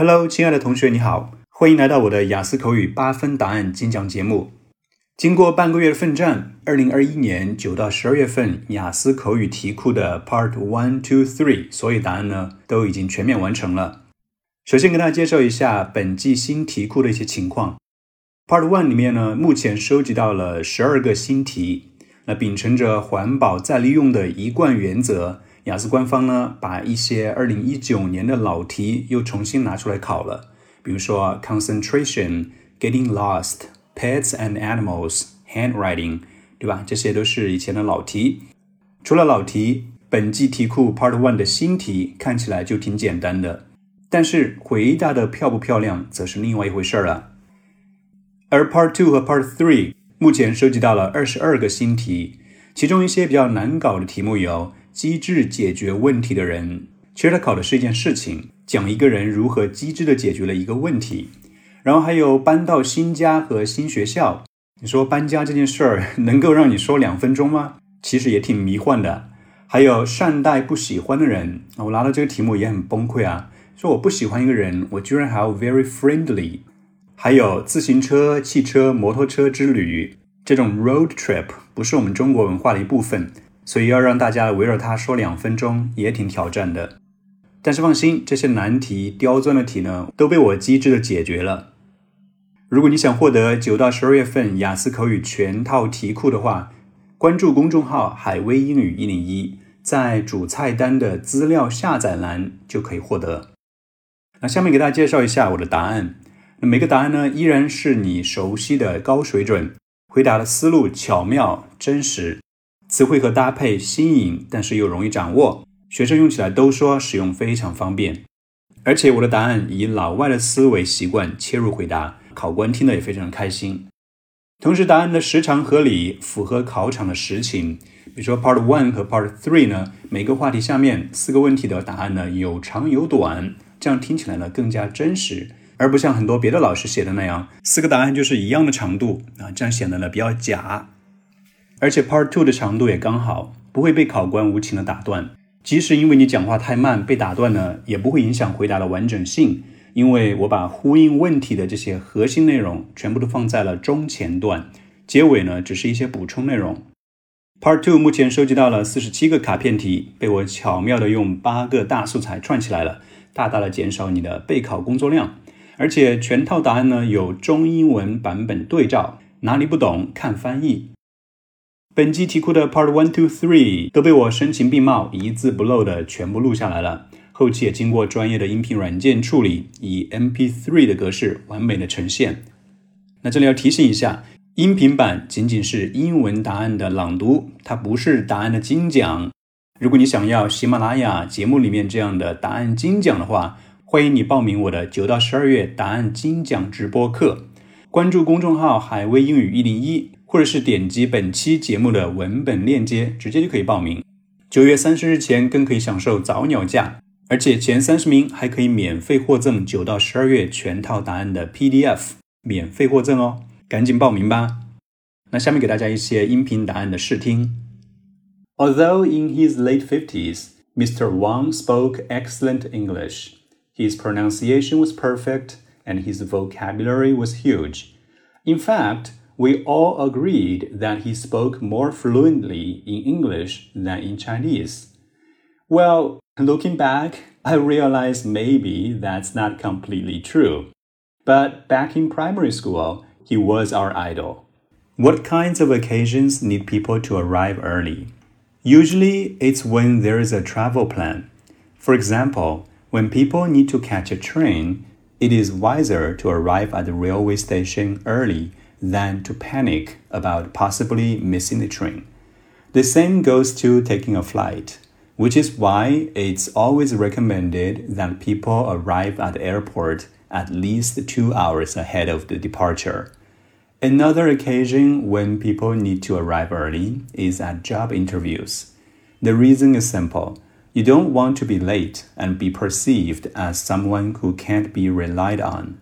Hello，亲爱的同学，你好，欢迎来到我的雅思口语八分答案精讲节目。经过半个月的奋战，二零二一年九到十二月份雅思口语题库的 Part One、Two、Three 所有答案呢都已经全面完成了。首先跟大家介绍一下本季新题库的一些情况。Part One 里面呢，目前收集到了十二个新题。那秉承着环保再利用的一贯原则。雅思官方呢，把一些二零一九年的老题又重新拿出来考了，比如说 concentration、getting lost、pets and animals、handwriting，对吧？这些都是以前的老题。除了老题，本季题库 Part One 的新题看起来就挺简单的，但是回答的漂不漂亮，则是另外一回事了。而 Part Two 和 Part Three 目前收集到了二十二个新题，其中一些比较难搞的题目有。机智解决问题的人，其实他考的是一件事情，讲一个人如何机智的解决了一个问题。然后还有搬到新家和新学校，你说搬家这件事儿能够让你说两分钟吗？其实也挺迷幻的。还有善待不喜欢的人，我拿到这个题目也很崩溃啊。说我不喜欢一个人，我居然还要 very friendly。还有自行车、汽车、摩托车之旅，这种 road trip 不是我们中国文化的一部分。所以要让大家围绕它说两分钟也挺挑战的，但是放心，这些难题、刁钻的题呢，都被我机智的解决了。如果你想获得九到十二月份雅思口语全套题库的话，关注公众号“海威英语一零一”，在主菜单的资料下载栏就可以获得。那下面给大家介绍一下我的答案。那每个答案呢，依然是你熟悉的高水准，回答的思路巧妙真实。词汇和搭配新颖，但是又容易掌握，学生用起来都说使用非常方便。而且我的答案以老外的思维习惯切入回答，考官听得也非常开心。同时，答案的时长合理，符合考场的实情。比如说 Part One 和 Part Three 呢，每个话题下面四个问题的答案呢有长有短，这样听起来呢更加真实，而不像很多别的老师写的那样，四个答案就是一样的长度啊，这样显得呢比较假。而且 Part Two 的长度也刚好，不会被考官无情的打断。即使因为你讲话太慢被打断呢，也不会影响回答的完整性，因为我把呼应问题的这些核心内容全部都放在了中前段，结尾呢只是一些补充内容。Part Two 目前收集到了四十七个卡片题，被我巧妙的用八个大素材串起来了，大大的减少你的备考工作量。而且全套答案呢有中英文版本对照，哪里不懂看翻译。本期题库的 Part One、Two、Three 都被我声情并茂、一字不漏的全部录下来了，后期也经过专业的音频软件处理，以 MP3 的格式完美的呈现。那这里要提醒一下，音频版仅仅是英文答案的朗读，它不是答案的精讲。如果你想要喜马拉雅节目里面这样的答案精讲的话，欢迎你报名我的九到十二月答案精讲直播课，关注公众号“海威英语一零一”。或者是点击本期节目的文本链接，直接就可以报名。九月三十日前更可以享受早鸟价，而且前三十名还可以免费获赠九到十二月全套答案的 PDF，免费获赠哦，赶紧报名吧。那下面给大家一些音频答案的试听。Although in his late fifties, Mr. Wang spoke excellent English, his pronunciation was perfect and his vocabulary was huge. In fact, we all agreed that he spoke more fluently in English than in Chinese. Well, looking back, I realized maybe that's not completely true. But back in primary school, he was our idol. What kinds of occasions need people to arrive early? Usually, it's when there is a travel plan. For example, when people need to catch a train, it is wiser to arrive at the railway station early than to panic about possibly missing the train. The same goes to taking a flight, which is why it's always recommended that people arrive at the airport at least two hours ahead of the departure. Another occasion when people need to arrive early is at job interviews. The reason is simple. You don't want to be late and be perceived as someone who can't be relied on.